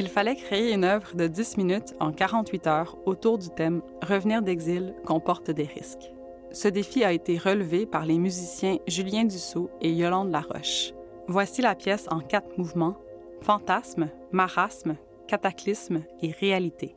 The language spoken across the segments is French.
Il fallait créer une œuvre de 10 minutes en 48 heures autour du thème Revenir d'exil comporte des risques. Ce défi a été relevé par les musiciens Julien Dussault et Yolande Laroche. Voici la pièce en quatre mouvements Fantasme, marasme, cataclysme et réalité.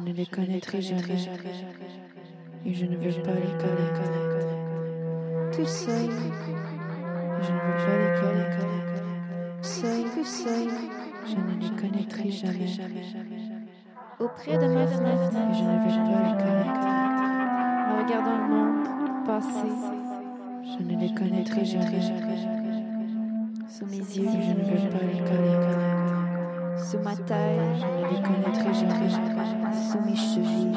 ne les connaîtrai jamais. Et je ne veux pas les connaître. Tout seul. Je ne veux pas les connaître. Seul, tout seul. Je ne les connaîtrai jamais. Auprès de ma fenêtre. Et je ne veux pas les connaître. En regardant le monde passer, je ne les connaîtrai jamais. Sous mes yeux, je ne veux pas les connaître. Ce matin, je ne les connaîtrai jamais sous mes chevilles.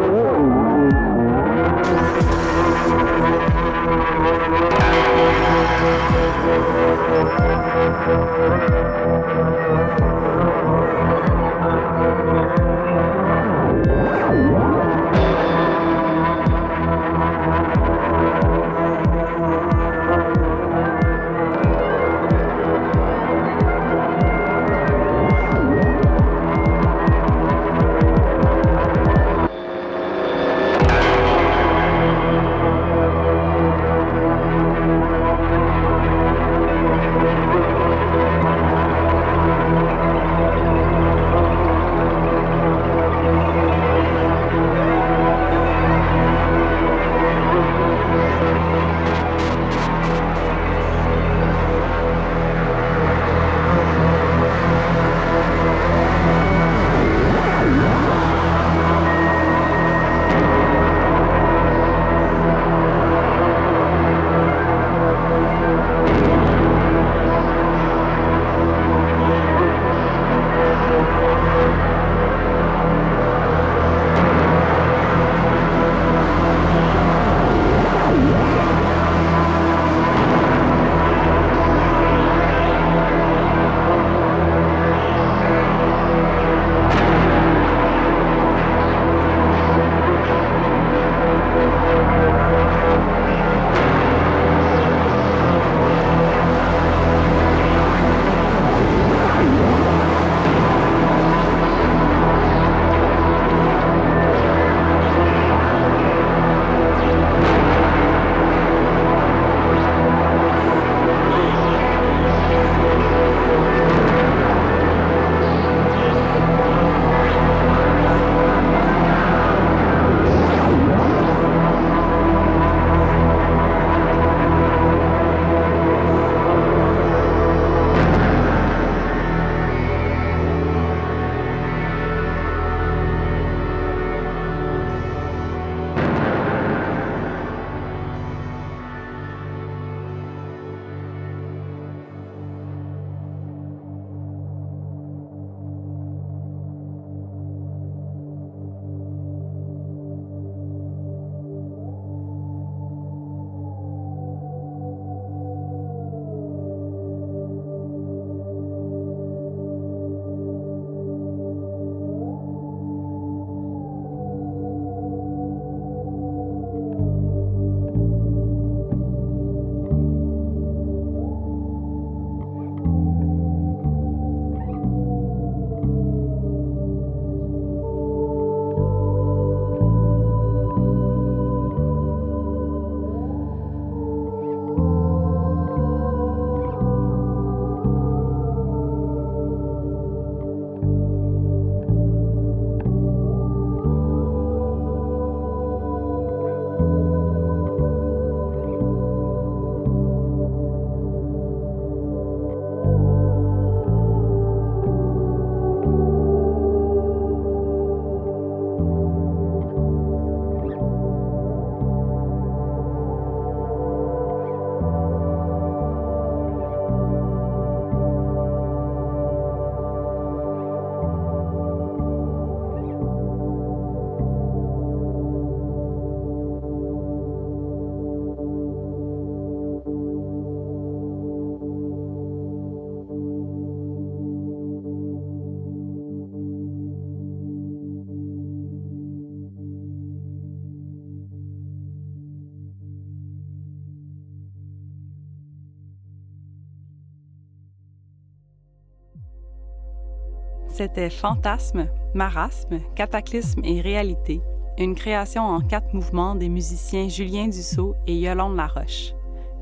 C'était Fantasme, Marasme, Cataclysme et Réalité, une création en quatre mouvements des musiciens Julien Dussault et Yolande Laroche.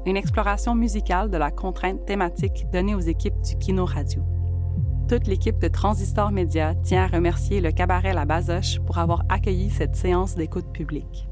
Une exploration musicale de la contrainte thématique donnée aux équipes du Kino Radio. Toute l'équipe de Transistor Média tient à remercier le cabaret La Basoche pour avoir accueilli cette séance d'écoute publique.